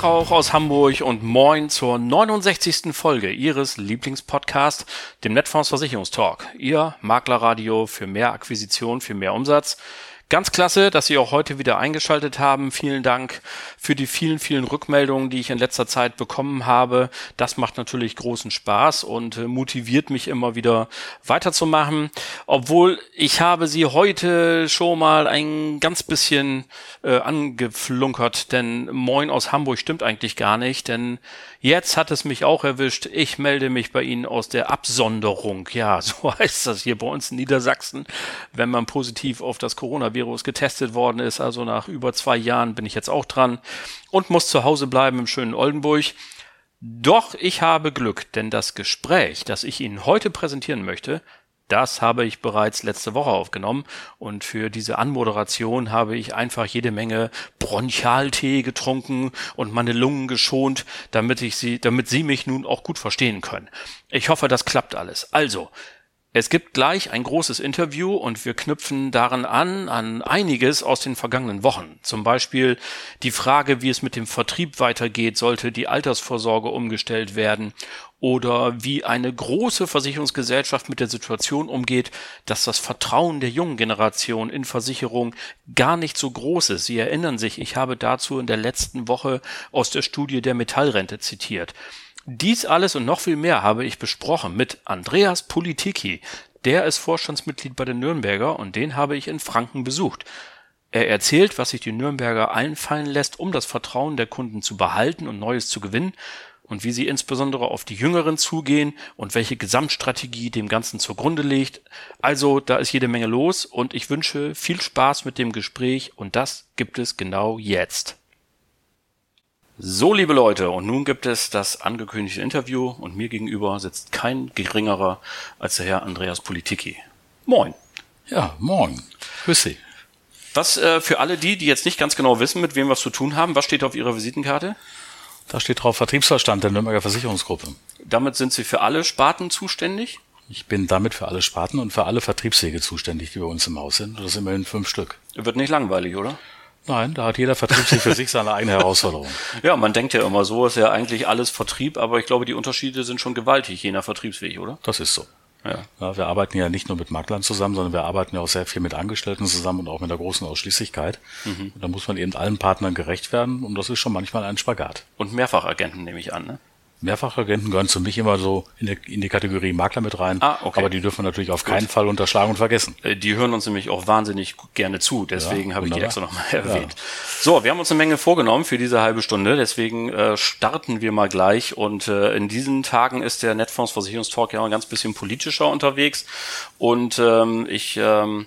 Tag auch aus Hamburg und moin zur 69. Folge Ihres Lieblingspodcasts, dem Netfonds Versicherungstalk. Ihr Maklerradio für mehr Akquisition, für mehr Umsatz. Ganz klasse, dass Sie auch heute wieder eingeschaltet haben. Vielen Dank für die vielen, vielen Rückmeldungen, die ich in letzter Zeit bekommen habe. Das macht natürlich großen Spaß und äh, motiviert mich immer wieder weiterzumachen. Obwohl ich habe Sie heute schon mal ein ganz bisschen äh, angeflunkert, denn Moin aus Hamburg stimmt eigentlich gar nicht, denn Jetzt hat es mich auch erwischt. Ich melde mich bei Ihnen aus der Absonderung. Ja, so heißt das hier bei uns in Niedersachsen, wenn man positiv auf das Coronavirus getestet worden ist. Also nach über zwei Jahren bin ich jetzt auch dran und muss zu Hause bleiben im schönen Oldenburg. Doch ich habe Glück, denn das Gespräch, das ich Ihnen heute präsentieren möchte, das habe ich bereits letzte Woche aufgenommen und für diese Anmoderation habe ich einfach jede Menge Bronchialtee getrunken und meine Lungen geschont, damit ich sie, damit Sie mich nun auch gut verstehen können. Ich hoffe, das klappt alles. Also, es gibt gleich ein großes Interview und wir knüpfen daran an, an einiges aus den vergangenen Wochen. Zum Beispiel die Frage, wie es mit dem Vertrieb weitergeht, sollte die Altersvorsorge umgestellt werden oder wie eine große Versicherungsgesellschaft mit der Situation umgeht, dass das Vertrauen der jungen Generation in Versicherung gar nicht so groß ist. Sie erinnern sich, ich habe dazu in der letzten Woche aus der Studie der Metallrente zitiert. Dies alles und noch viel mehr habe ich besprochen mit Andreas Politiki. Der ist Vorstandsmitglied bei den Nürnberger und den habe ich in Franken besucht. Er erzählt, was sich die Nürnberger einfallen lässt, um das Vertrauen der Kunden zu behalten und Neues zu gewinnen und wie sie insbesondere auf die Jüngeren zugehen und welche Gesamtstrategie dem Ganzen zugrunde liegt. Also da ist jede Menge los und ich wünsche viel Spaß mit dem Gespräch und das gibt es genau jetzt. So, liebe Leute, und nun gibt es das angekündigte Interview und mir gegenüber sitzt kein geringerer als der Herr Andreas Politiki. Moin. Ja, moin. Grüß Sie. Was äh, für alle die, die jetzt nicht ganz genau wissen, mit wem wir es zu tun haben, was steht auf Ihrer Visitenkarte? Da steht drauf Vertriebsverstand der Nürnberger Versicherungsgruppe. Damit sind Sie für alle Sparten zuständig? Ich bin damit für alle Sparten und für alle Vertriebswege zuständig, die bei uns im Haus sind. Das sind immerhin fünf Stück. Wird nicht langweilig, oder? Nein, da hat jeder Vertriebsweg für sich seine eigene Herausforderung. Ja, man denkt ja immer so, ist ja eigentlich alles Vertrieb, aber ich glaube, die Unterschiede sind schon gewaltig, je nach Vertriebsweg, oder? Das ist so. Ja. ja. wir arbeiten ja nicht nur mit Maklern zusammen, sondern wir arbeiten ja auch sehr viel mit Angestellten zusammen und auch mit der großen Ausschließlichkeit. Mhm. Und da muss man eben allen Partnern gerecht werden und das ist schon manchmal ein Spagat. Und Mehrfachagenten nehme ich an, ne? Mehrfachagenten gehören für mich immer so in die, in die Kategorie Makler mit rein. Ah, okay. Aber die dürfen wir natürlich auf Gut. keinen Fall unterschlagen und vergessen. Äh, die hören uns nämlich auch wahnsinnig gerne zu. Deswegen ja, habe ich die extra nochmal erwähnt. Ja. So, wir haben uns eine Menge vorgenommen für diese halbe Stunde. Deswegen äh, starten wir mal gleich. Und äh, in diesen Tagen ist der Netfonds Versicherungstalk ja ein ganz bisschen politischer unterwegs. Und ähm, ich... Ähm,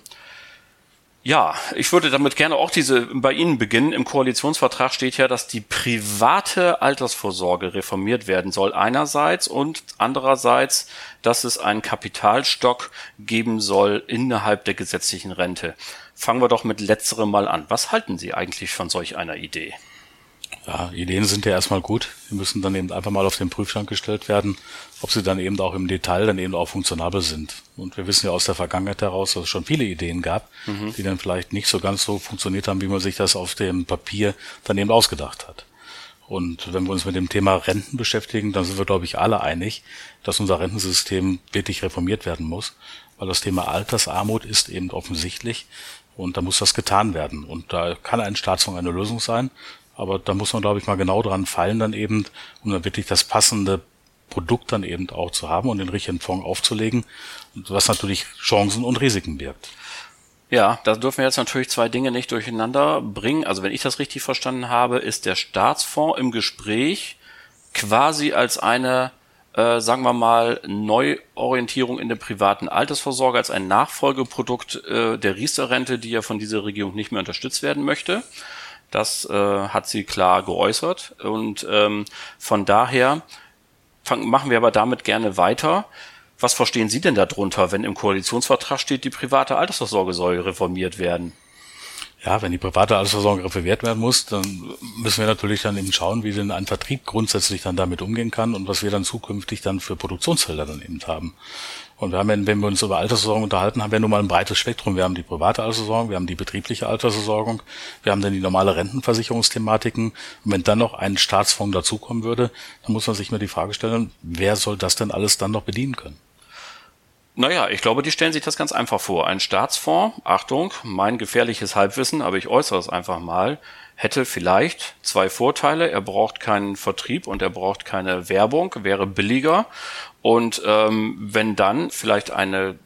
ja, ich würde damit gerne auch diese bei Ihnen beginnen. Im Koalitionsvertrag steht ja, dass die private Altersvorsorge reformiert werden soll einerseits und andererseits, dass es einen Kapitalstock geben soll innerhalb der gesetzlichen Rente. Fangen wir doch mit letzterem mal an. Was halten Sie eigentlich von solch einer Idee? Ja, Ideen sind ja erstmal gut. Die müssen dann eben einfach mal auf den Prüfstand gestellt werden, ob sie dann eben auch im Detail dann eben auch funktionabel sind. Und wir wissen ja aus der Vergangenheit heraus, dass es schon viele Ideen gab, mhm. die dann vielleicht nicht so ganz so funktioniert haben, wie man sich das auf dem Papier dann eben ausgedacht hat. Und wenn wir uns mit dem Thema Renten beschäftigen, dann sind wir, glaube ich, alle einig, dass unser Rentensystem wirklich reformiert werden muss, weil das Thema Altersarmut ist eben offensichtlich und da muss das getan werden. Und da kann ein Staatsfonds eine Lösung sein. Aber da muss man, glaube ich, mal genau dran fallen dann eben, um dann wirklich das passende Produkt dann eben auch zu haben und den richtigen Fonds aufzulegen, was natürlich Chancen und Risiken birgt. Ja, da dürfen wir jetzt natürlich zwei Dinge nicht durcheinander bringen. Also wenn ich das richtig verstanden habe, ist der Staatsfonds im Gespräch quasi als eine, äh, sagen wir mal, Neuorientierung in der privaten Altersvorsorge, als ein Nachfolgeprodukt äh, der Riester-Rente, die ja von dieser Regierung nicht mehr unterstützt werden möchte. Das äh, hat sie klar geäußert. Und ähm, von daher fang, machen wir aber damit gerne weiter. Was verstehen Sie denn darunter, wenn im Koalitionsvertrag steht, die private Altersvorsorge soll reformiert werden? Ja, wenn die private Altersversorgung reformiert werden muss, dann müssen wir natürlich dann eben schauen, wie denn ein Vertrieb grundsätzlich dann damit umgehen kann und was wir dann zukünftig dann für Produktionsfelder dann eben haben. Und wir haben, wenn wir uns über Altersversorgung unterhalten, haben wir nun mal ein breites Spektrum. Wir haben die private Altersversorgung, wir haben die betriebliche Altersversorgung, wir haben dann die normale Rentenversicherungsthematiken. Und wenn dann noch ein Staatsfonds dazukommen würde, dann muss man sich mal die Frage stellen, wer soll das denn alles dann noch bedienen können? Naja, ich glaube, die stellen sich das ganz einfach vor. Ein Staatsfonds, Achtung, mein gefährliches Halbwissen, aber ich äußere es einfach mal, hätte vielleicht zwei Vorteile. Er braucht keinen Vertrieb und er braucht keine Werbung, wäre billiger. Und ähm, wenn dann vielleicht eine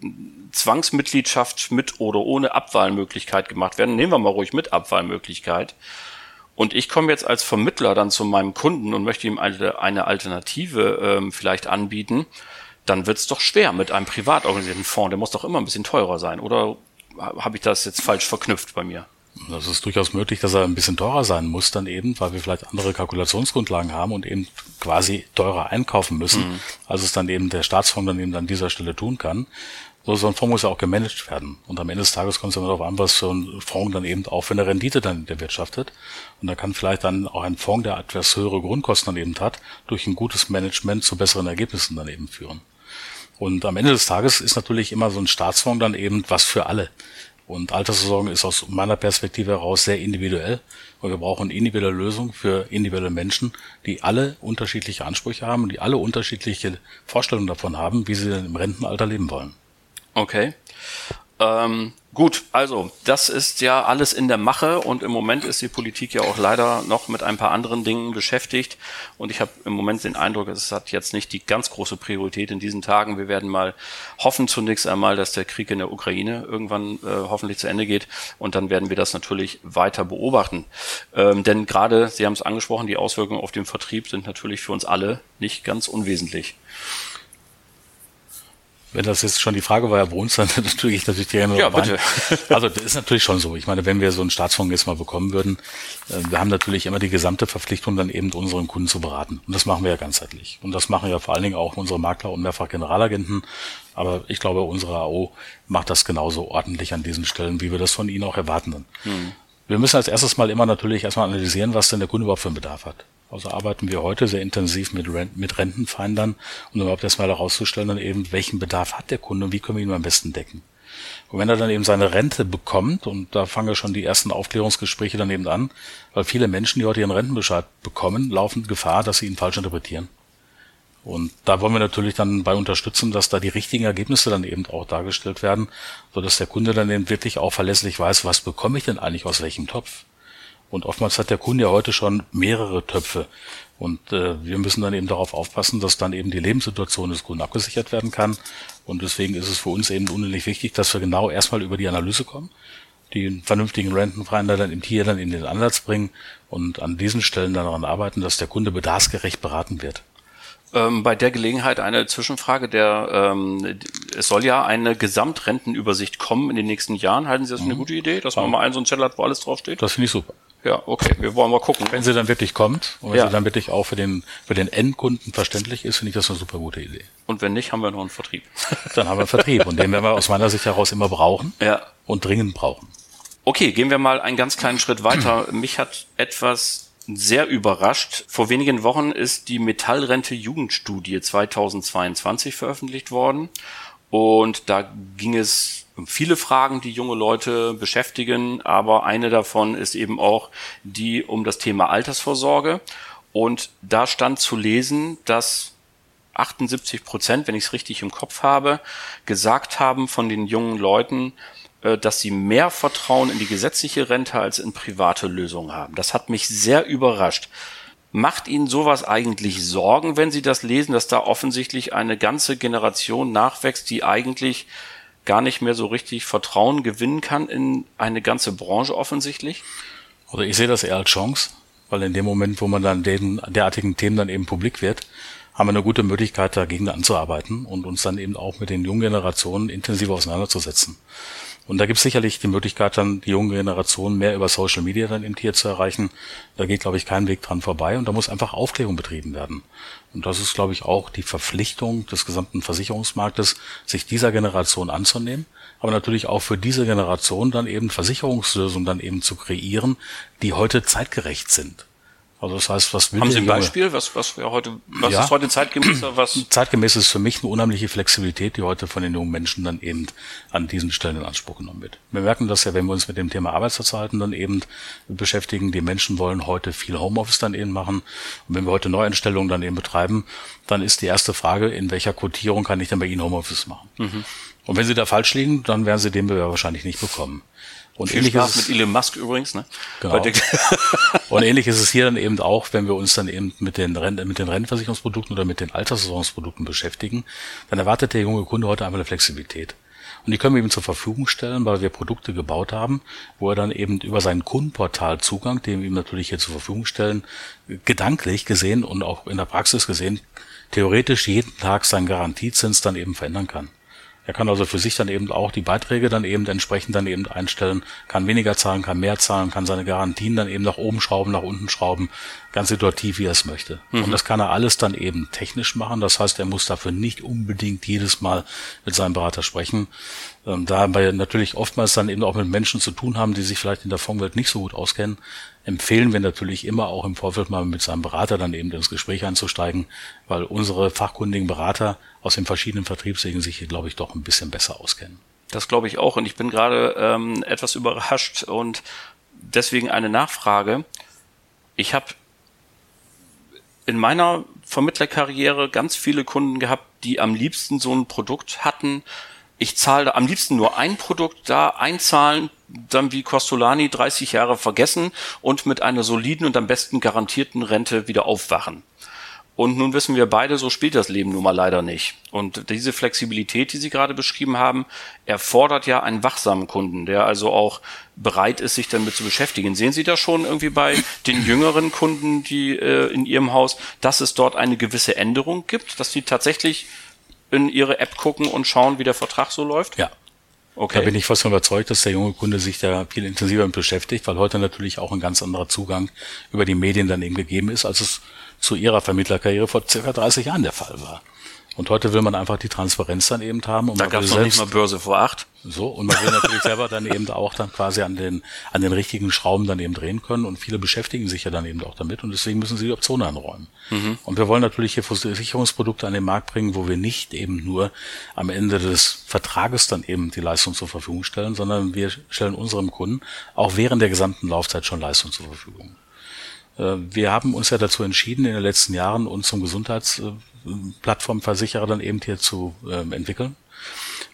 Zwangsmitgliedschaft mit oder ohne Abwahlmöglichkeit gemacht werden, nehmen wir mal ruhig mit Abwahlmöglichkeit. Und ich komme jetzt als Vermittler dann zu meinem Kunden und möchte ihm eine, eine Alternative ähm, vielleicht anbieten dann wird es doch schwer mit einem privat organisierten Fonds. Der muss doch immer ein bisschen teurer sein. Oder habe ich das jetzt falsch verknüpft bei mir? Das ist durchaus möglich, dass er ein bisschen teurer sein muss dann eben, weil wir vielleicht andere Kalkulationsgrundlagen haben und eben quasi teurer einkaufen müssen, mhm. als es dann eben der Staatsfonds dann eben an dieser Stelle tun kann. So, so ein Fonds muss ja auch gemanagt werden. Und am Ende des Tages kommt es immer darauf an, was so ein Fonds dann eben auch für eine Rendite dann erwirtschaftet. Und da kann vielleicht dann auch ein Fonds, der etwas höhere Grundkosten dann eben hat, durch ein gutes Management zu besseren Ergebnissen dann eben führen. Und am Ende des Tages ist natürlich immer so ein Staatsfonds dann eben was für alle. Und Altersversorgung ist aus meiner Perspektive heraus sehr individuell. Und wir brauchen individuelle Lösungen für individuelle Menschen, die alle unterschiedliche Ansprüche haben und die alle unterschiedliche Vorstellungen davon haben, wie sie denn im Rentenalter leben wollen. Okay. Ähm, gut, also das ist ja alles in der Mache und im Moment ist die Politik ja auch leider noch mit ein paar anderen Dingen beschäftigt und ich habe im Moment den Eindruck, es hat jetzt nicht die ganz große Priorität in diesen Tagen. Wir werden mal hoffen zunächst einmal, dass der Krieg in der Ukraine irgendwann äh, hoffentlich zu Ende geht und dann werden wir das natürlich weiter beobachten. Ähm, denn gerade, Sie haben es angesprochen, die Auswirkungen auf den Vertrieb sind natürlich für uns alle nicht ganz unwesentlich. Wenn das jetzt schon die Frage war, ja, wohnst dann natürlich natürlich gerne Ja, bitte. Also das ist natürlich schon so. Ich meine, wenn wir so einen Staatsfonds jetzt mal bekommen würden, äh, wir haben natürlich immer die gesamte Verpflichtung, dann eben unseren Kunden zu beraten. Und das machen wir ja ganzheitlich. Und das machen ja vor allen Dingen auch unsere Makler und mehrfach Generalagenten. Aber ich glaube, unsere AO macht das genauso ordentlich an diesen Stellen, wie wir das von ihnen auch erwarten. Hm. Wir müssen als erstes mal immer natürlich erstmal analysieren, was denn der Kunde überhaupt für einen Bedarf hat. Also arbeiten wir heute sehr intensiv mit, Rent mit Rentenfeindern, um überhaupt erstmal herauszustellen, dann eben, welchen Bedarf hat der Kunde und wie können wir ihn am besten decken. Und wenn er dann eben seine Rente bekommt, und da fangen schon die ersten Aufklärungsgespräche dann eben an, weil viele Menschen, die heute ihren Rentenbescheid bekommen, laufen Gefahr, dass sie ihn falsch interpretieren. Und da wollen wir natürlich dann bei unterstützen, dass da die richtigen Ergebnisse dann eben auch dargestellt werden, so dass der Kunde dann eben wirklich auch verlässlich weiß, was bekomme ich denn eigentlich aus welchem Topf. Und oftmals hat der Kunde ja heute schon mehrere Töpfe. Und äh, wir müssen dann eben darauf aufpassen, dass dann eben die Lebenssituation des Kunden abgesichert werden kann. Und deswegen ist es für uns eben unendlich wichtig, dass wir genau erstmal über die Analyse kommen, die vernünftigen Rentenvereiner dann im Tier dann in den Ansatz bringen und an diesen Stellen dann daran arbeiten, dass der Kunde bedarfsgerecht beraten wird. Ähm, bei der Gelegenheit eine Zwischenfrage. Der, ähm, es soll ja eine Gesamtrentenübersicht kommen in den nächsten Jahren. Halten Sie das für eine mhm. gute Idee, dass man mal einen so einen Zettel hat, wo alles draufsteht? Das finde ich super. Ja, okay. Wir wollen mal gucken. Wenn sie dann wirklich kommt und wenn ja. sie dann wirklich auch für den, für den Endkunden verständlich ist, finde ich das eine super gute Idee. Und wenn nicht, haben wir noch einen Vertrieb. Dann haben wir einen Vertrieb und den werden wir aus meiner Sicht heraus immer brauchen. Ja. Und dringend brauchen. Okay, gehen wir mal einen ganz kleinen Schritt weiter. Mich hat etwas sehr überrascht. Vor wenigen Wochen ist die Metallrente Jugendstudie 2022 veröffentlicht worden. Und da ging es viele Fragen, die junge Leute beschäftigen, aber eine davon ist eben auch die um das Thema Altersvorsorge. Und da stand zu lesen, dass 78 Prozent, wenn ich es richtig im Kopf habe, gesagt haben von den jungen Leuten, äh, dass sie mehr Vertrauen in die gesetzliche Rente als in private Lösungen haben. Das hat mich sehr überrascht. Macht Ihnen sowas eigentlich Sorgen, wenn Sie das lesen, dass da offensichtlich eine ganze Generation nachwächst, die eigentlich gar nicht mehr so richtig Vertrauen gewinnen kann in eine ganze Branche offensichtlich? Oder ich sehe das eher als Chance, weil in dem Moment, wo man dann den derartigen Themen dann eben publik wird, haben wir eine gute Möglichkeit, dagegen anzuarbeiten und uns dann eben auch mit den jungen Generationen intensiver auseinanderzusetzen. Und da gibt es sicherlich die Möglichkeit, dann die junge Generation mehr über Social Media dann eben hier zu erreichen. Da geht, glaube ich, kein Weg dran vorbei. Und da muss einfach Aufklärung betrieben werden. Und das ist, glaube ich, auch die Verpflichtung des gesamten Versicherungsmarktes, sich dieser Generation anzunehmen. Aber natürlich auch für diese Generation dann eben Versicherungslösungen dann eben zu kreieren, die heute zeitgerecht sind. Also das heißt, was will Haben Sie ein Beispiel, was, was wir heute, was ja. ist heute zeitgemäß? Was? Zeitgemäß ist für mich eine unheimliche Flexibilität, die heute von den jungen Menschen dann eben an diesen Stellen in Anspruch genommen wird. Wir merken das ja, wenn wir uns mit dem Thema Arbeitszeiten dann eben beschäftigen. Die Menschen wollen heute viel Homeoffice dann eben machen. Und wenn wir heute Neueinstellungen dann eben betreiben, dann ist die erste Frage, in welcher Quotierung kann ich denn bei Ihnen Homeoffice machen? Mhm. Und wenn Sie da falsch liegen, dann werden Sie den Bewerber wahrscheinlich nicht bekommen. Und Viel ähnlich Spaß ist es, mit Elon Musk übrigens, ne? Genau. und ähnlich ist es hier dann eben auch, wenn wir uns dann eben mit den, Renten, mit den Rentenversicherungsprodukten oder mit den Altersversorgungsprodukten beschäftigen, dann erwartet der junge Kunde heute einfach eine Flexibilität. Und die können wir ihm zur Verfügung stellen, weil wir Produkte gebaut haben, wo er dann eben über seinen Kundenportal Zugang, den wir ihm natürlich hier zur Verfügung stellen, gedanklich gesehen und auch in der Praxis gesehen, theoretisch jeden Tag seinen Garantiezins dann eben verändern kann. Er kann also für sich dann eben auch die Beiträge dann eben entsprechend dann eben einstellen, kann weniger zahlen, kann mehr zahlen, kann seine Garantien dann eben nach oben schrauben, nach unten schrauben, ganz situativ, wie er es möchte. Mhm. Und das kann er alles dann eben technisch machen. Das heißt, er muss dafür nicht unbedingt jedes Mal mit seinem Berater sprechen. Ähm, da wir natürlich oftmals dann eben auch mit Menschen zu tun haben, die sich vielleicht in der Fondswelt nicht so gut auskennen, empfehlen wir natürlich immer auch im Vorfeld mal mit seinem Berater dann eben ins Gespräch einzusteigen, weil unsere fachkundigen Berater aus den verschiedenen Vertriebswegen sich hier, glaube ich, doch ein bisschen besser auskennen. Das glaube ich auch. Und ich bin gerade ähm, etwas überrascht und deswegen eine Nachfrage. Ich habe in meiner Vermittlerkarriere ganz viele Kunden gehabt, die am liebsten so ein Produkt hatten, ich zahle am liebsten nur ein Produkt da einzahlen, dann wie Costolani 30 Jahre vergessen und mit einer soliden und am besten garantierten Rente wieder aufwachen. Und nun wissen wir beide, so spielt das Leben nun mal leider nicht. Und diese Flexibilität, die Sie gerade beschrieben haben, erfordert ja einen wachsamen Kunden, der also auch bereit ist, sich damit zu beschäftigen. Sehen Sie das schon irgendwie bei den jüngeren Kunden, die äh, in Ihrem Haus, dass es dort eine gewisse Änderung gibt, dass die tatsächlich in ihre App gucken und schauen, wie der Vertrag so läuft? Ja. Okay. Da bin ich fast von überzeugt, dass der junge Kunde sich da viel intensiver mit beschäftigt, weil heute natürlich auch ein ganz anderer Zugang über die Medien dann eben gegeben ist, als es zu ihrer Vermittlerkarriere vor circa 30 Jahren der Fall war. Und heute will man einfach die Transparenz dann eben haben. Und da gab es noch nicht mal Börse vor acht. So, und man will natürlich selber dann eben auch dann quasi an den, an den richtigen Schrauben dann eben drehen können. Und viele beschäftigen sich ja dann eben auch damit. Und deswegen müssen sie die Optionen anräumen. Mhm. Und wir wollen natürlich hier Versicherungsprodukte an den Markt bringen, wo wir nicht eben nur am Ende des Vertrages dann eben die Leistung zur Verfügung stellen, sondern wir stellen unserem Kunden auch während der gesamten Laufzeit schon Leistung zur Verfügung. Äh, wir haben uns ja dazu entschieden, in den letzten Jahren uns zum Gesundheits Plattformversicherer dann eben hier zu ähm, entwickeln.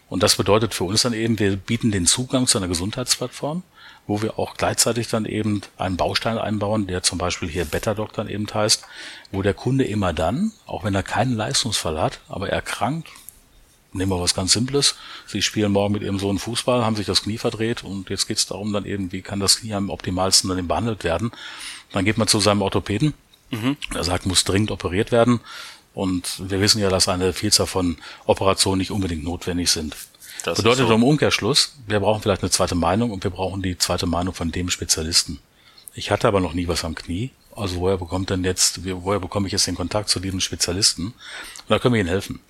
Und das bedeutet für uns dann eben, wir bieten den Zugang zu einer Gesundheitsplattform, wo wir auch gleichzeitig dann eben einen Baustein einbauen, der zum Beispiel hier Betterdoc dann eben heißt, wo der Kunde immer dann, auch wenn er keinen Leistungsfall hat, aber erkrankt, nehmen wir was ganz Simples, Sie spielen morgen mit Ihrem Sohn Fußball, haben sich das Knie verdreht und jetzt geht es darum dann eben, wie kann das Knie am optimalsten dann eben behandelt werden. Dann geht man zu seinem Orthopäden, mhm. er sagt, muss dringend operiert werden und wir wissen ja, dass eine Vielzahl von Operationen nicht unbedingt notwendig sind. Das Bedeutet so. im Umkehrschluss, wir brauchen vielleicht eine zweite Meinung und wir brauchen die zweite Meinung von dem Spezialisten. Ich hatte aber noch nie was am Knie. Also woher bekommt denn jetzt, woher bekomme ich jetzt den Kontakt zu diesem Spezialisten? Und da können wir Ihnen helfen.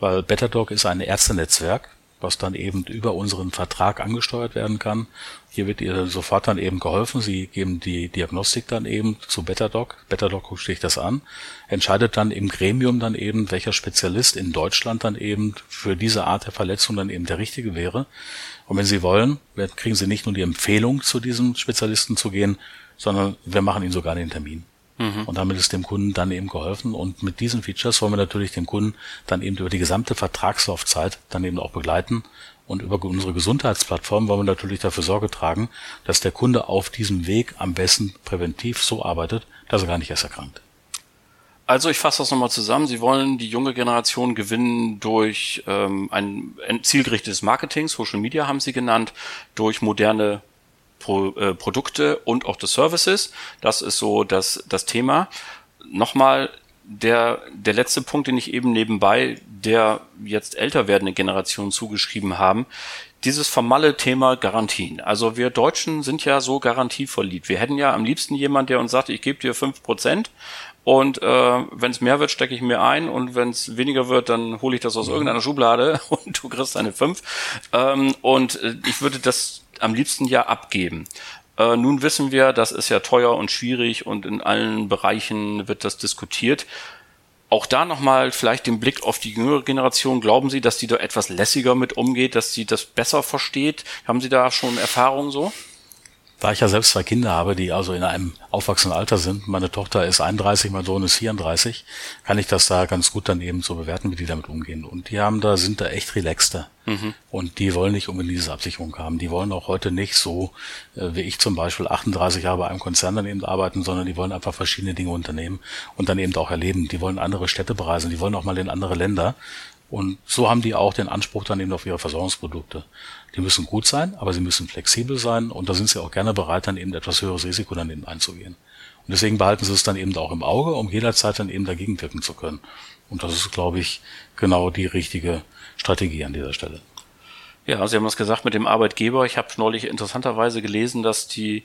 Weil Betterdoc ist ein Ärztenetzwerk, was dann eben über unseren Vertrag angesteuert werden kann. Hier wird ihr sofort dann eben geholfen. Sie geben die Diagnostik dann eben zu Betterdoc. Betterdoc guckt sich das an, entscheidet dann im Gremium dann eben, welcher Spezialist in Deutschland dann eben für diese Art der Verletzung dann eben der richtige wäre. Und wenn Sie wollen, kriegen Sie nicht nur die Empfehlung, zu diesem Spezialisten zu gehen, sondern wir machen Ihnen sogar den Termin. Mhm. Und damit ist dem Kunden dann eben geholfen. Und mit diesen Features wollen wir natürlich den Kunden dann eben über die gesamte Vertragslaufzeit dann eben auch begleiten. Und über unsere Gesundheitsplattform wollen wir natürlich dafür Sorge tragen, dass der Kunde auf diesem Weg am besten präventiv so arbeitet, dass er gar nicht erst erkrankt. Also ich fasse das nochmal zusammen. Sie wollen die junge Generation gewinnen durch ähm, ein zielgerichtetes Marketing, Social Media haben Sie genannt, durch moderne Pro, äh, Produkte und auch des Services. Das ist so das, das Thema. Nochmal der, der letzte Punkt, den ich eben nebenbei der jetzt älter werdenden Generation zugeschrieben haben. dieses formale Thema Garantien. Also wir Deutschen sind ja so garantieverliebt. Wir hätten ja am liebsten jemand, der uns sagt, ich gebe dir fünf Prozent und äh, wenn es mehr wird, stecke ich mir ein und wenn es weniger wird, dann hole ich das aus mhm. irgendeiner Schublade und du kriegst eine fünf. Ähm, und äh, ich würde das am liebsten ja abgeben. Äh, nun wissen wir, das ist ja teuer und schwierig und in allen Bereichen wird das diskutiert. Auch da nochmal vielleicht den Blick auf die jüngere Generation. Glauben Sie, dass die da etwas lässiger mit umgeht, dass sie das besser versteht? Haben Sie da schon Erfahrungen so? Da ich ja selbst zwei Kinder habe, die also in einem aufwachsenden Alter sind, meine Tochter ist 31, mein Sohn ist 34, kann ich das da ganz gut dann eben so bewerten, wie die damit umgehen. Und die haben da, sind da echt relaxter. Mhm. Und die wollen nicht unbedingt diese Absicherung haben. Die wollen auch heute nicht so, äh, wie ich zum Beispiel 38 Jahre bei einem Konzern dann eben arbeiten, sondern die wollen einfach verschiedene Dinge unternehmen und dann eben auch erleben. Die wollen andere Städte bereisen, die wollen auch mal in andere Länder. Und so haben die auch den Anspruch dann eben auf ihre Versorgungsprodukte. Die müssen gut sein, aber sie müssen flexibel sein und da sind sie auch gerne bereit, dann eben etwas höheres Risiko dann eben einzugehen. Und deswegen behalten sie es dann eben auch im Auge, um jederzeit dann eben dagegen wirken zu können. Und das ist, glaube ich, genau die richtige Strategie an dieser Stelle. Ja, Sie haben es gesagt mit dem Arbeitgeber. Ich habe neulich interessanterweise gelesen, dass die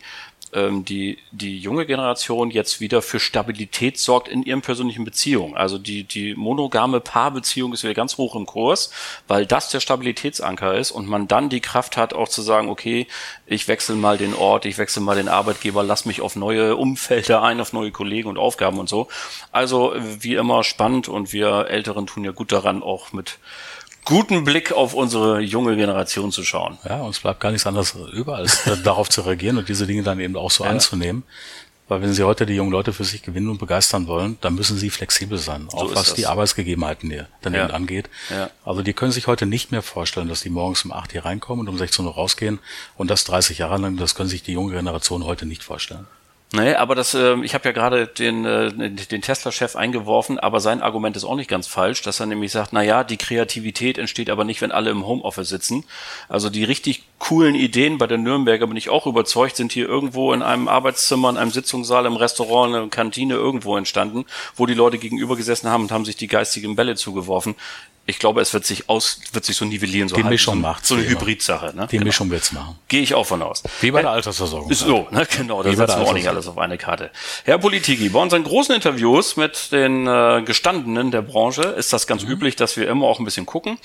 die, die junge Generation jetzt wieder für Stabilität sorgt in ihren persönlichen Beziehungen. Also die, die monogame Paarbeziehung ist wieder ganz hoch im Kurs, weil das der Stabilitätsanker ist und man dann die Kraft hat, auch zu sagen, okay, ich wechsle mal den Ort, ich wechsle mal den Arbeitgeber, lass mich auf neue Umfelder ein, auf neue Kollegen und Aufgaben und so. Also wie immer spannend und wir Älteren tun ja gut daran, auch mit guten Blick auf unsere junge Generation zu schauen. Ja, uns bleibt gar nichts anderes über, als darauf zu reagieren und diese Dinge dann eben auch so ja. anzunehmen. Weil wenn Sie heute die jungen Leute für sich gewinnen und begeistern wollen, dann müssen Sie flexibel sein, auch so was das. die Arbeitsgegebenheiten hier dann ja. eben angeht. Ja. Also die können sich heute nicht mehr vorstellen, dass die morgens um 8 hier reinkommen und um 16 Uhr rausgehen und das 30 Jahre lang, das können sich die junge Generation heute nicht vorstellen. Nee, aber das, äh, ich habe ja gerade den, äh, den Tesla-Chef eingeworfen, aber sein Argument ist auch nicht ganz falsch, dass er nämlich sagt, na ja, die Kreativität entsteht aber nicht, wenn alle im Homeoffice sitzen. Also die richtig coolen Ideen bei der Nürnberger bin ich auch überzeugt, sind hier irgendwo in einem Arbeitszimmer, in einem Sitzungssaal, im Restaurant, in einer Kantine irgendwo entstanden, wo die Leute gegenüber gesessen haben und haben sich die geistigen Bälle zugeworfen ich glaube, es wird sich aus, wird sich so nivellieren. So die Mischung so, macht so eine Hybridsache. Ne? Die genau. Mischung wird's machen. Gehe ich auch von aus. Wie bei der Altersversorgung. Ist so, ne? genau. Da setzen wir auch nicht alles auf eine Karte. Herr Politiki, bei unseren großen Interviews mit den äh, Gestandenen der Branche ist das ganz mhm. üblich, dass wir immer auch ein bisschen gucken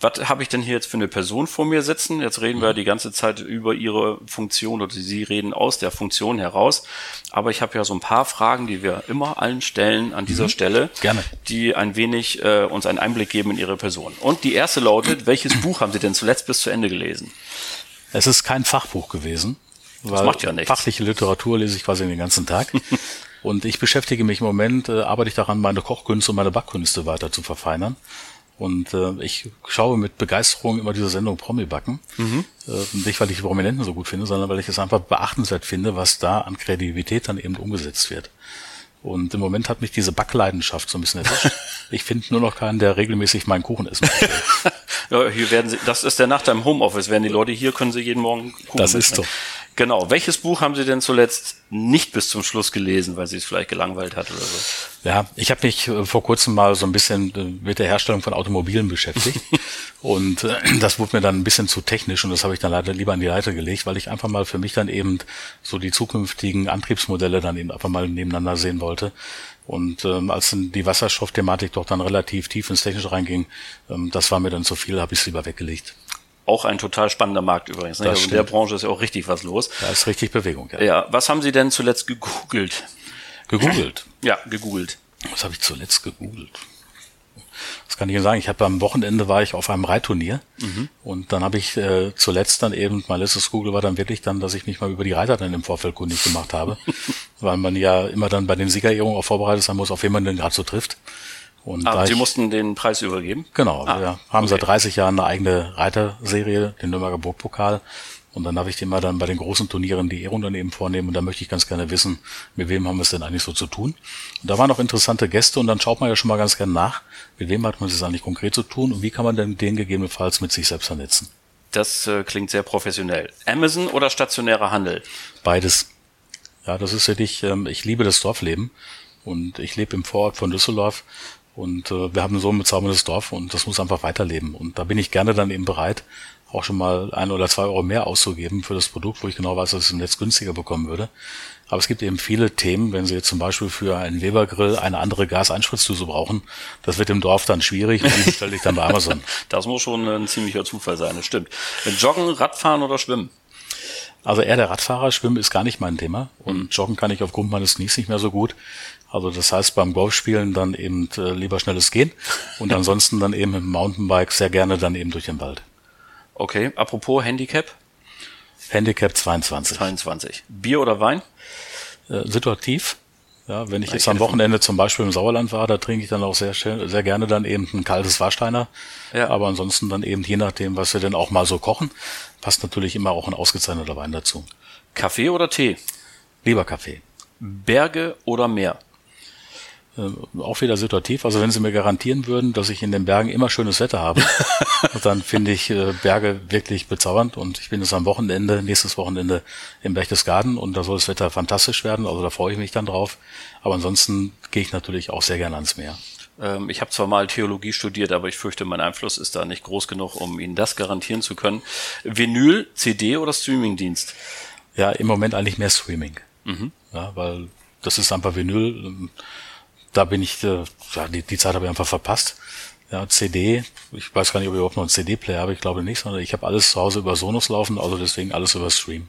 was habe ich denn hier jetzt für eine Person vor mir sitzen? Jetzt reden wir mhm. die ganze Zeit über ihre Funktion oder Sie reden aus der Funktion heraus. Aber ich habe ja so ein paar Fragen, die wir immer allen stellen an dieser mhm. Stelle, Gerne. die ein wenig äh, uns einen Einblick geben in Ihre Person. Und die erste lautet, welches Buch haben Sie denn zuletzt bis zu Ende gelesen? Es ist kein Fachbuch gewesen. Das macht ja nichts. Fachliche Literatur lese ich quasi den ganzen Tag. und ich beschäftige mich im Moment, äh, arbeite ich daran, meine Kochkünste und meine Backkünste weiter zu verfeinern. Und äh, ich schaue mit Begeisterung immer diese Sendung Promi backen. Mhm. Äh, nicht, weil ich die Prominenten so gut finde, sondern weil ich es einfach beachtenswert finde, was da an Kreativität dann eben umgesetzt wird. Und im Moment hat mich diese Backleidenschaft so ein bisschen erwischt. ich finde nur noch keinen, der regelmäßig meinen Kuchen essen möchte. ja, hier werden sie, das ist der Nachteil im Homeoffice. Werden die Leute hier, können sie jeden Morgen Kuchen Das ist so. Genau. Welches Buch haben Sie denn zuletzt nicht bis zum Schluss gelesen, weil Sie es vielleicht gelangweilt hat oder so? Ja, ich habe mich äh, vor kurzem mal so ein bisschen äh, mit der Herstellung von Automobilen beschäftigt. und äh, das wurde mir dann ein bisschen zu technisch und das habe ich dann leider lieber an die Leiter gelegt, weil ich einfach mal für mich dann eben so die zukünftigen Antriebsmodelle dann eben einfach mal nebeneinander sehen wollte. Und ähm, als die Wasserstoffthematik doch dann relativ tief ins Technische reinging, ähm, das war mir dann zu viel, habe ich es lieber weggelegt. Auch ein total spannender Markt übrigens. Ne? Also in der Branche ist ja auch richtig was los. Da ist richtig Bewegung, ja. Ja, was haben Sie denn zuletzt gegoogelt? Gegoogelt? Ja, gegoogelt. Was habe ich zuletzt gegoogelt? Das kann ich Ihnen sagen. Ich habe am Wochenende war ich auf einem Reitturnier mhm. und dann habe ich äh, zuletzt dann eben, mein letztes Google war dann wirklich dann, dass ich mich mal über die Reiter dann im Vorfeld kundig gemacht habe, weil man ja immer dann bei den Siegerehrungen auch vorbereitet sein muss, auf wen man denn gerade so trifft. Und ah, Sie ich, mussten den Preis übergeben? Genau, ah, wir haben okay. seit 30 Jahren eine eigene Reiterserie, den Nürnberger Burgpokal. Und dann darf ich immer dann bei den großen Turnieren die Ehrung dann eben vornehmen. Und da möchte ich ganz gerne wissen, mit wem haben wir es denn eigentlich so zu tun. Und da waren auch interessante Gäste und dann schaut man ja schon mal ganz gerne nach, mit wem hat man es eigentlich konkret zu tun und wie kann man denn den gegebenenfalls mit sich selbst vernetzen. Das äh, klingt sehr professionell. Amazon oder stationärer Handel? Beides. Ja, das ist wirklich, ähm, ich liebe das Dorfleben und ich lebe im Vorort von Düsseldorf und äh, wir haben so ein bezauberndes Dorf und das muss einfach weiterleben. Und da bin ich gerne dann eben bereit, auch schon mal ein oder zwei Euro mehr auszugeben für das Produkt, wo ich genau weiß, dass ich es im Netz günstiger bekommen würde. Aber es gibt eben viele Themen, wenn Sie jetzt zum Beispiel für einen Weber-Grill eine andere Gaseinspritzdüse brauchen, das wird im Dorf dann schwierig und die bestelle ich dann bei Amazon. das muss schon ein ziemlicher Zufall sein, das stimmt. Joggen, Radfahren oder Schwimmen? Also eher der Radfahrer, Schwimmen ist gar nicht mein Thema und mhm. Joggen kann ich aufgrund meines Knies nicht mehr so gut. Also das heißt beim Golfspielen dann eben äh, lieber schnelles Gehen und ansonsten dann eben im Mountainbike sehr gerne dann eben durch den Wald. Okay, apropos Handicap? Handicap 22. 22. Bier oder Wein? Äh, situativ. Ja, wenn ich jetzt am Wochenende zum Beispiel im Sauerland war, da trinke ich dann auch sehr, sehr gerne dann eben ein kaltes Warsteiner. Ja. Aber ansonsten dann eben je nachdem, was wir denn auch mal so kochen, passt natürlich immer auch ein ausgezeichneter Wein dazu. Kaffee oder Tee? Lieber Kaffee. Berge oder Meer? Äh, auch wieder situativ. Also wenn Sie mir garantieren würden, dass ich in den Bergen immer schönes Wetter habe, dann finde ich äh, Berge wirklich bezaubernd. Und ich bin jetzt am Wochenende, nächstes Wochenende im Berchtesgaden und da soll das Wetter fantastisch werden. Also da freue ich mich dann drauf. Aber ansonsten gehe ich natürlich auch sehr gerne ans Meer. Ähm, ich habe zwar mal Theologie studiert, aber ich fürchte, mein Einfluss ist da nicht groß genug, um Ihnen das garantieren zu können. Vinyl, CD oder Streamingdienst? Ja, im Moment eigentlich mehr Streaming. Mhm. Ja, weil das ist einfach Vinyl da bin ich, äh, ja, die, die Zeit habe ich einfach verpasst. Ja, CD, ich weiß gar nicht, ob ich überhaupt noch einen CD-Player habe, ich glaube nicht, sondern ich habe alles zu Hause über Sonos laufen, also deswegen alles über Stream.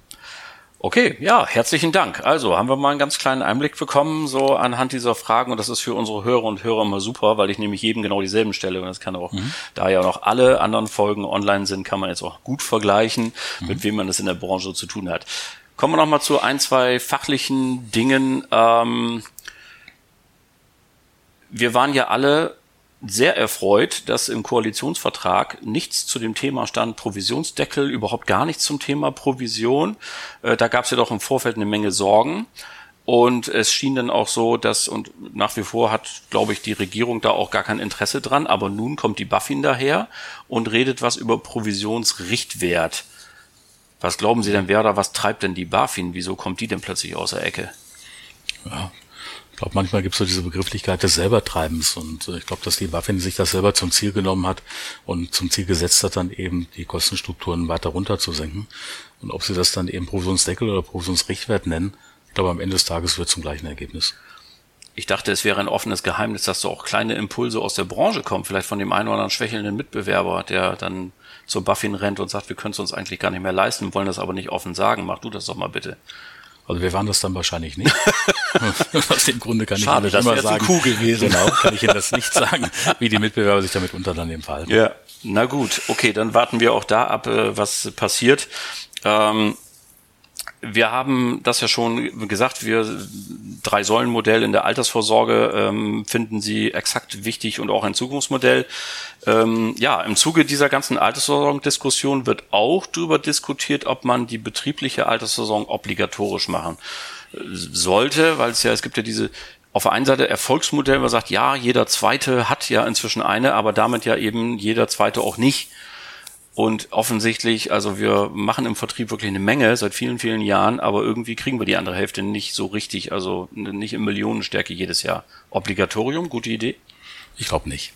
Okay, ja, herzlichen Dank. Also haben wir mal einen ganz kleinen Einblick bekommen, so anhand dieser Fragen. Und das ist für unsere Hörer und Hörer immer super, weil ich nämlich jedem genau dieselben stelle. Und das kann auch, mhm. da ja noch alle anderen Folgen online sind, kann man jetzt auch gut vergleichen, mhm. mit wem man das in der Branche zu tun hat. Kommen wir noch mal zu ein, zwei fachlichen Dingen. Ähm, wir waren ja alle sehr erfreut, dass im Koalitionsvertrag nichts zu dem Thema stand, Provisionsdeckel, überhaupt gar nichts zum Thema Provision. Äh, da gab es ja doch im Vorfeld eine Menge Sorgen. Und es schien dann auch so, dass, und nach wie vor hat, glaube ich, die Regierung da auch gar kein Interesse dran, aber nun kommt die Buffin daher und redet was über Provisionsrichtwert. Was glauben Sie denn, wer da, was treibt denn die BaFin? Wieso kommt die denn plötzlich aus der Ecke? Ja, ich glaube, manchmal gibt es so diese Begrifflichkeit des Selbertreibens und äh, ich glaube, dass die Waffen sich das selber zum Ziel genommen hat und zum Ziel gesetzt hat, dann eben die Kostenstrukturen weiter runterzusenken. Und ob sie das dann eben Provisionsdeckel oder Provisionsrichtwert nennen, ich glaube, am Ende des Tages wird zum gleichen Ergebnis. Ich dachte, es wäre ein offenes Geheimnis, dass so auch kleine Impulse aus der Branche kommen, vielleicht von dem einen oder anderen schwächelnden Mitbewerber, der dann zur Buffin rennt und sagt, wir können es uns eigentlich gar nicht mehr leisten, wollen das aber nicht offen sagen. Mach du das doch mal bitte. Also wir waren das dann wahrscheinlich nicht. Aus dem Grunde kann Schade, ich Ihnen immer sagen. Kuh gewesen. Genau, kann ich Ihnen das nicht sagen, wie die Mitbewerber sich damit unter dann verhalten. Ja, na gut, okay, dann warten wir auch da ab, äh, was passiert. Ähm, wir haben das ja schon gesagt, wir drei Säulenmodell in der Altersvorsorge ähm, finden Sie exakt wichtig und auch ein Zukunftsmodell. Ähm, ja, im Zuge dieser ganzen Altersversorgung-Diskussion wird auch darüber diskutiert, ob man die betriebliche Altersversorgung obligatorisch machen sollte, weil es ja, es gibt ja diese auf der einen Seite Erfolgsmodell, man sagt, ja, jeder Zweite hat ja inzwischen eine, aber damit ja eben jeder Zweite auch nicht. Und offensichtlich, also wir machen im Vertrieb wirklich eine Menge seit vielen, vielen Jahren, aber irgendwie kriegen wir die andere Hälfte nicht so richtig, also nicht in Millionenstärke jedes Jahr. Obligatorium, gute Idee? Ich glaube nicht.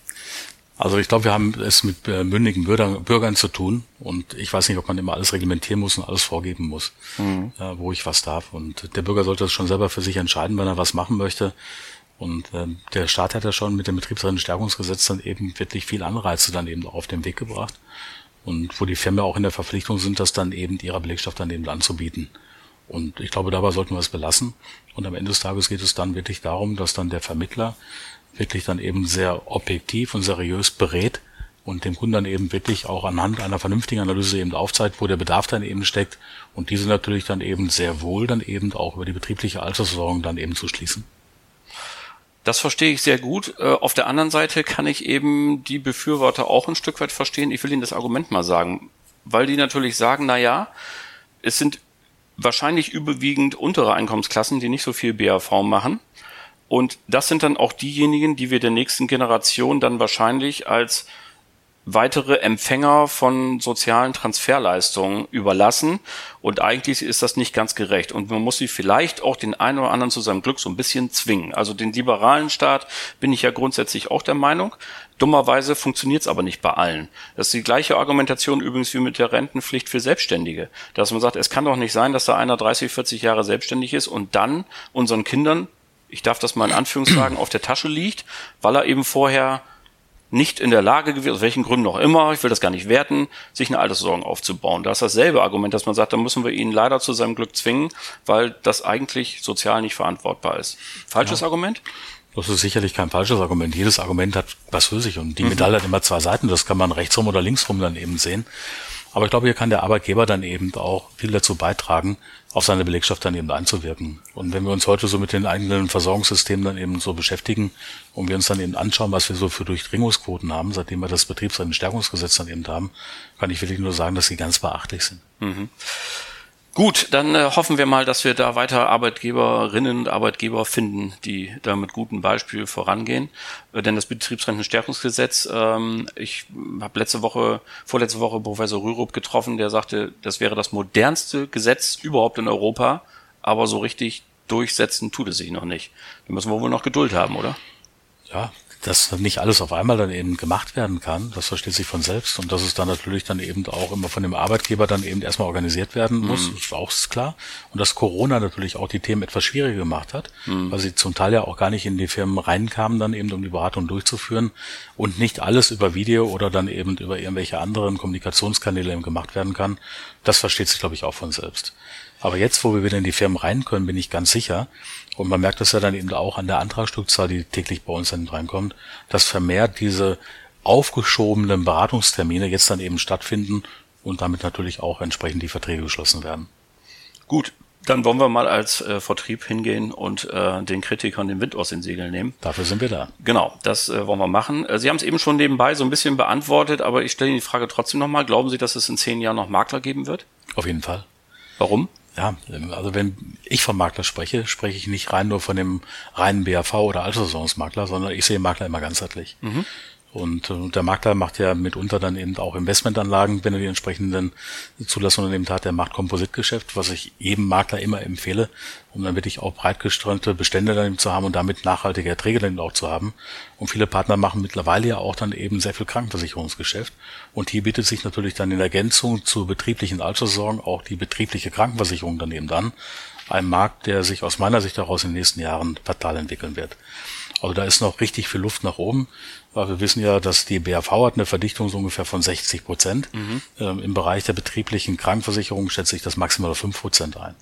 Also ich glaube, wir haben es mit äh, mündigen Bürgern, Bürgern, zu tun und ich weiß nicht, ob man immer alles reglementieren muss und alles vorgeben muss, mhm. ja, wo ich was darf. Und der Bürger sollte das schon selber für sich entscheiden, wenn er was machen möchte. Und ähm, der Staat hat ja schon mit dem Betriebsrentenstärkungsgesetz dann eben wirklich viel Anreize dann eben auf den Weg gebracht und wo die Firmen auch in der Verpflichtung sind, das dann eben ihrer Belegschaft dann eben anzubieten. Und ich glaube, dabei sollten wir es belassen. Und am Ende des Tages geht es dann wirklich darum, dass dann der Vermittler wirklich dann eben sehr objektiv und seriös berät und dem Kunden dann eben wirklich auch anhand einer vernünftigen Analyse eben aufzeigt, wo der Bedarf dann eben steckt und diese natürlich dann eben sehr wohl dann eben auch über die betriebliche Altersversorgung dann eben zu schließen. Das verstehe ich sehr gut. Äh, auf der anderen Seite kann ich eben die Befürworter auch ein Stück weit verstehen. Ich will Ihnen das Argument mal sagen, weil die natürlich sagen, na ja, es sind wahrscheinlich überwiegend untere Einkommensklassen, die nicht so viel BAV machen. Und das sind dann auch diejenigen, die wir der nächsten Generation dann wahrscheinlich als weitere Empfänger von sozialen Transferleistungen überlassen. Und eigentlich ist das nicht ganz gerecht. Und man muss sie vielleicht auch den einen oder anderen zu seinem Glück so ein bisschen zwingen. Also den liberalen Staat bin ich ja grundsätzlich auch der Meinung. Dummerweise funktioniert es aber nicht bei allen. Das ist die gleiche Argumentation übrigens wie mit der Rentenpflicht für Selbstständige. Dass man sagt, es kann doch nicht sein, dass da einer 30, 40 Jahre selbstständig ist und dann unseren Kindern, ich darf das mal in Anführungszeichen, auf der Tasche liegt, weil er eben vorher nicht in der Lage gewesen, aus welchen Gründen auch immer, ich will das gar nicht werten, sich eine Alterssorgen aufzubauen. Da ist dasselbe Argument, dass man sagt, da müssen wir ihn leider zu seinem Glück zwingen, weil das eigentlich sozial nicht verantwortbar ist. Falsches ja. Argument? Das ist sicherlich kein falsches Argument. Jedes Argument hat was für sich und die mhm. Medaille hat immer zwei Seiten. Das kann man rechtsrum oder linksrum dann eben sehen. Aber ich glaube, hier kann der Arbeitgeber dann eben auch viel dazu beitragen, auf seine Belegschaft dann eben einzuwirken. Und wenn wir uns heute so mit den eigenen Versorgungssystemen dann eben so beschäftigen und wir uns dann eben anschauen, was wir so für Durchdringungsquoten haben, seitdem wir das Betriebsrentenstärkungsgesetz dann eben haben, kann ich wirklich nur sagen, dass sie ganz beachtlich sind. Mhm. Gut, dann äh, hoffen wir mal, dass wir da weiter Arbeitgeberinnen und Arbeitgeber finden, die da mit gutem Beispiel vorangehen. Äh, denn das Betriebsrentenstärkungsgesetz, ähm, ich habe letzte Woche, vorletzte Woche Professor Rürup getroffen, der sagte, das wäre das modernste Gesetz überhaupt in Europa, aber so richtig durchsetzen tut es sich noch nicht. Da müssen wir wohl noch Geduld haben, oder? Ja, dass nicht alles auf einmal dann eben gemacht werden kann, das versteht sich von selbst und dass es dann natürlich dann eben auch immer von dem Arbeitgeber dann eben erstmal organisiert werden muss, mhm. ist auch klar. Und dass Corona natürlich auch die Themen etwas schwieriger gemacht hat, mhm. weil sie zum Teil ja auch gar nicht in die Firmen reinkamen, dann eben um die Beratung durchzuführen und nicht alles über Video oder dann eben über irgendwelche anderen Kommunikationskanäle eben gemacht werden kann. Das versteht sich, glaube ich, auch von selbst. Aber jetzt, wo wir wieder in die Firmen rein können, bin ich ganz sicher, und man merkt das ja dann eben auch an der Antragsstückzahl, die täglich bei uns dann reinkommt, dass vermehrt diese aufgeschobenen Beratungstermine jetzt dann eben stattfinden und damit natürlich auch entsprechend die Verträge geschlossen werden. Gut, dann wollen wir mal als äh, Vertrieb hingehen und äh, den Kritikern den Wind aus den Segeln nehmen. Dafür sind wir da. Genau, das äh, wollen wir machen. Äh, Sie haben es eben schon nebenbei so ein bisschen beantwortet, aber ich stelle Ihnen die Frage trotzdem nochmal. Glauben Sie, dass es in zehn Jahren noch Makler geben wird? Auf jeden Fall. Warum? Ja, also wenn ich vom Makler spreche, spreche ich nicht rein nur von dem reinen BAV oder Altersversorgungsmakler, sondern ich sehe Makler immer ganzheitlich. Mhm. Und äh, der Makler macht ja mitunter dann eben auch Investmentanlagen, wenn er die entsprechenden Zulassungen eben hat. Der macht Kompositgeschäft, was ich jedem Makler immer empfehle, um dann wirklich auch breit geströmte Bestände dann eben zu haben und damit nachhaltige Erträge dann auch zu haben. Und viele Partner machen mittlerweile ja auch dann eben sehr viel Krankenversicherungsgeschäft. Und hier bietet sich natürlich dann in Ergänzung zur betrieblichen Alterssorgung auch die betriebliche Krankenversicherung dann eben an. Ein Markt, der sich aus meiner Sicht daraus in den nächsten Jahren fatal entwickeln wird. Also da ist noch richtig viel Luft nach oben, weil wir wissen ja, dass die BAV hat eine Verdichtung so ungefähr von 60 Prozent. Mhm. Ähm, Im Bereich der betrieblichen Krankenversicherung schätze ich das maximal auf 5 Prozent ein.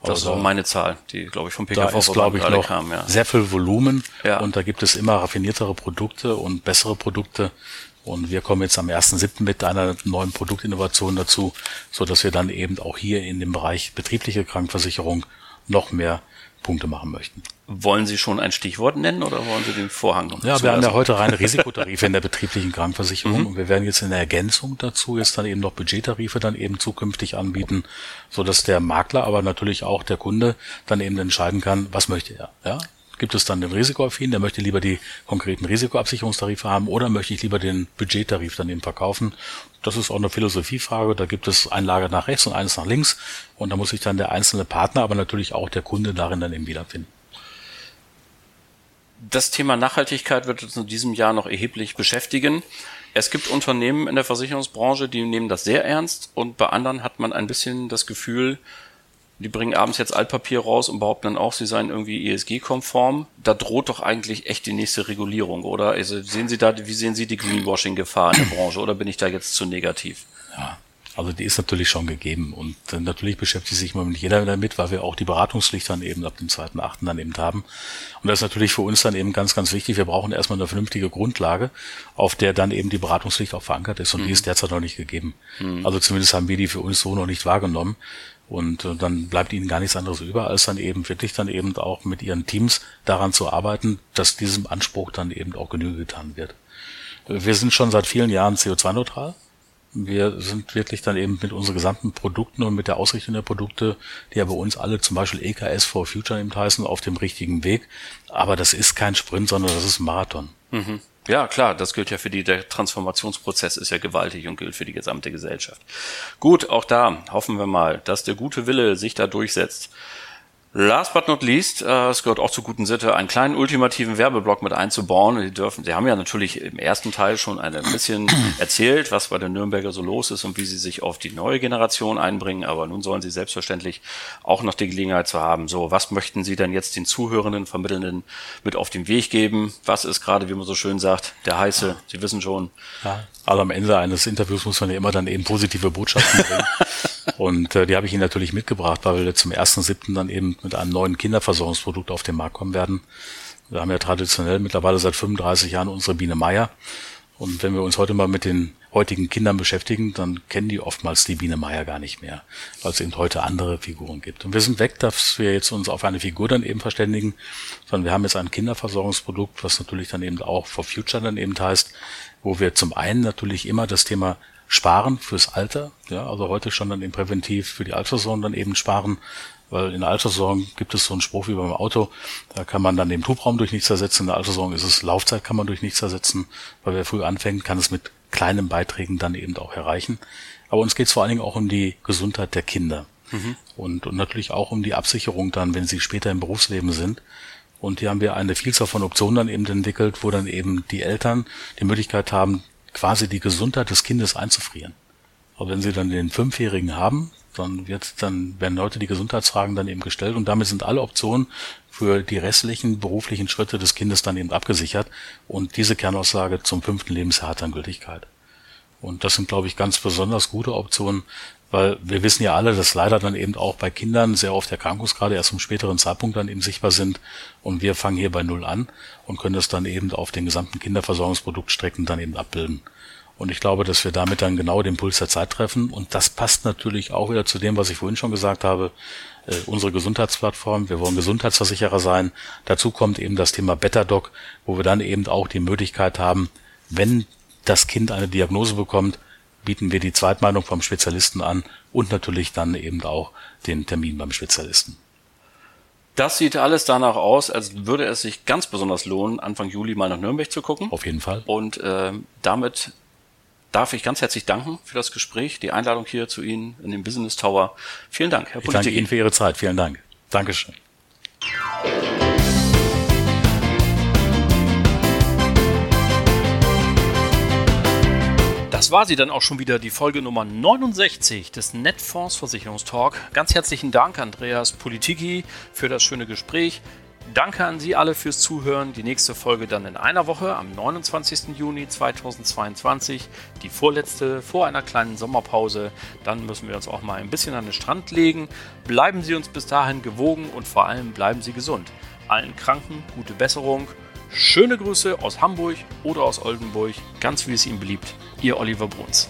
Das also, ist auch meine Zahl, die, glaube ich, vom PKV da ist, glaube ich, noch kam, ja. sehr viel Volumen ja. und da gibt es immer raffiniertere Produkte und bessere Produkte. Und wir kommen jetzt am 1.7. mit einer neuen Produktinnovation dazu, so dass wir dann eben auch hier in dem Bereich betriebliche Krankenversicherung noch mehr Punkte machen möchten. Wollen Sie schon ein Stichwort nennen oder wollen Sie den Vorhang noch Ja, zulassen? wir haben ja heute reine Risikotarife in der betrieblichen Krankenversicherung mhm. und wir werden jetzt in der Ergänzung dazu jetzt dann eben noch Budgettarife dann eben zukünftig anbieten, so dass der Makler, aber natürlich auch der Kunde dann eben entscheiden kann, was möchte er. Ja, gibt es dann den Risikoaffin, der möchte lieber die konkreten Risikoabsicherungstarife haben oder möchte ich lieber den Budgettarif dann eben verkaufen. Das ist auch eine Philosophiefrage. Da gibt es ein Lager nach rechts und eines nach links. Und da muss sich dann der einzelne Partner, aber natürlich auch der Kunde darin dann eben wiederfinden. Das Thema Nachhaltigkeit wird uns in diesem Jahr noch erheblich beschäftigen. Es gibt Unternehmen in der Versicherungsbranche, die nehmen das sehr ernst und bei anderen hat man ein bisschen das Gefühl, die bringen abends jetzt Altpapier raus und behaupten dann auch, sie seien irgendwie ESG-konform. Da droht doch eigentlich echt die nächste Regulierung, oder? Also sehen Sie da, wie sehen Sie die Greenwashing-Gefahr in der Branche oder bin ich da jetzt zu negativ? Ja, also die ist natürlich schon gegeben und äh, natürlich beschäftigt sich mit jeder damit, weil wir auch die Beratungspflicht dann eben ab dem 2.8. dann eben haben. Und das ist natürlich für uns dann eben ganz, ganz wichtig. Wir brauchen erstmal eine vernünftige Grundlage, auf der dann eben die Beratungspflicht auch verankert ist und mhm. die ist derzeit noch nicht gegeben. Mhm. Also zumindest haben wir die für uns so noch nicht wahrgenommen. Und äh, dann bleibt ihnen gar nichts anderes über, als dann eben wirklich dann eben auch mit ihren Teams daran zu arbeiten, dass diesem Anspruch dann eben auch Genüge getan wird. Wir sind schon seit vielen Jahren CO2-neutral. Wir sind wirklich dann eben mit unseren gesamten Produkten und mit der Ausrichtung der Produkte, die ja bei uns alle zum Beispiel EKS for Future eben heißen, auf dem richtigen Weg. Aber das ist kein Sprint, sondern das ist ein Marathon. Mhm. Ja, klar, das gilt ja für die, der Transformationsprozess ist ja gewaltig und gilt für die gesamte Gesellschaft. Gut, auch da hoffen wir mal, dass der gute Wille sich da durchsetzt. Last but not least, äh, es gehört auch zur guten Sitte, einen kleinen ultimativen Werbeblock mit einzubauen. Die dürfen, Sie haben ja natürlich im ersten Teil schon ein bisschen erzählt, was bei den Nürnberger so los ist und wie sie sich auf die neue Generation einbringen. Aber nun sollen Sie selbstverständlich auch noch die Gelegenheit zu haben. So, was möchten Sie denn jetzt den Zuhörenden, Vermittelnden mit auf den Weg geben? Was ist gerade, wie man so schön sagt, der heiße? Sie wissen schon. Ja, also am Ende eines Interviews muss man ja immer dann eben positive Botschaften bringen. Und äh, die habe ich Ihnen natürlich mitgebracht, weil wir zum 1.7. dann eben mit einem neuen Kinderversorgungsprodukt auf den Markt kommen werden. Wir haben ja traditionell mittlerweile seit 35 Jahren unsere Biene Meier. Und wenn wir uns heute mal mit den heutigen Kindern beschäftigen, dann kennen die oftmals die Biene Meier gar nicht mehr, weil es eben heute andere Figuren gibt. Und wir sind weg, dass wir jetzt uns auf eine Figur dann eben verständigen, sondern wir haben jetzt ein Kinderversorgungsprodukt, was natürlich dann eben auch for Future dann eben heißt, wo wir zum einen natürlich immer das Thema sparen fürs Alter, ja, also heute schon dann eben präventiv für die Altersversorgung dann eben sparen, weil in der Altersversorgung gibt es so einen Spruch wie beim Auto, da kann man dann den Hubraum durch nichts ersetzen, in der Altersversorgung ist es Laufzeit kann man durch nichts ersetzen, weil wer früh anfängt, kann es mit kleinen Beiträgen dann eben auch erreichen. Aber uns geht es vor allen Dingen auch um die Gesundheit der Kinder. Mhm. Und, und natürlich auch um die Absicherung dann, wenn sie später im Berufsleben sind. Und hier haben wir eine Vielzahl von Optionen dann eben entwickelt, wo dann eben die Eltern die Möglichkeit haben, quasi die Gesundheit des Kindes einzufrieren. Aber wenn sie dann den Fünfjährigen haben, dann wird dann werden heute die Gesundheitsfragen dann eben gestellt und damit sind alle Optionen für die restlichen beruflichen Schritte des Kindes dann eben abgesichert und diese Kernaussage zum fünften Lebensjahr hat dann Gültigkeit. Und das sind, glaube ich, ganz besonders gute Optionen, weil wir wissen ja alle, dass leider dann eben auch bei Kindern sehr oft Erkrankungsgrade erst zum späteren Zeitpunkt dann eben sichtbar sind und wir fangen hier bei Null an und können das dann eben auf den gesamten Kinderversorgungsproduktstrecken dann eben abbilden. Und ich glaube, dass wir damit dann genau den Puls der Zeit treffen. Und das passt natürlich auch wieder zu dem, was ich vorhin schon gesagt habe. Äh, unsere Gesundheitsplattform. Wir wollen Gesundheitsversicherer sein. Dazu kommt eben das Thema BetterDoc, wo wir dann eben auch die Möglichkeit haben, wenn das Kind eine Diagnose bekommt, bieten wir die Zweitmeinung vom Spezialisten an und natürlich dann eben auch den Termin beim Spezialisten. Das sieht alles danach aus, als würde es sich ganz besonders lohnen, Anfang Juli mal nach Nürnberg zu gucken. Auf jeden Fall. Und äh, damit darf ich ganz herzlich danken für das Gespräch, die Einladung hier zu Ihnen in den Business Tower. Vielen Dank, Herr Politik. Ich danke Ihnen für Ihre Zeit. Vielen Dank. Dankeschön. Das war sie dann auch schon wieder, die Folge Nummer 69 des Netfonds Versicherungstalk. Ganz herzlichen Dank, Andreas Politiki, für das schöne Gespräch. Danke an Sie alle fürs Zuhören. Die nächste Folge dann in einer Woche am 29. Juni 2022. Die vorletzte vor einer kleinen Sommerpause. Dann müssen wir uns auch mal ein bisschen an den Strand legen. Bleiben Sie uns bis dahin gewogen und vor allem bleiben Sie gesund. Allen Kranken gute Besserung. Schöne Grüße aus Hamburg oder aus Oldenburg, ganz wie es Ihnen beliebt. Ihr Oliver Bruns.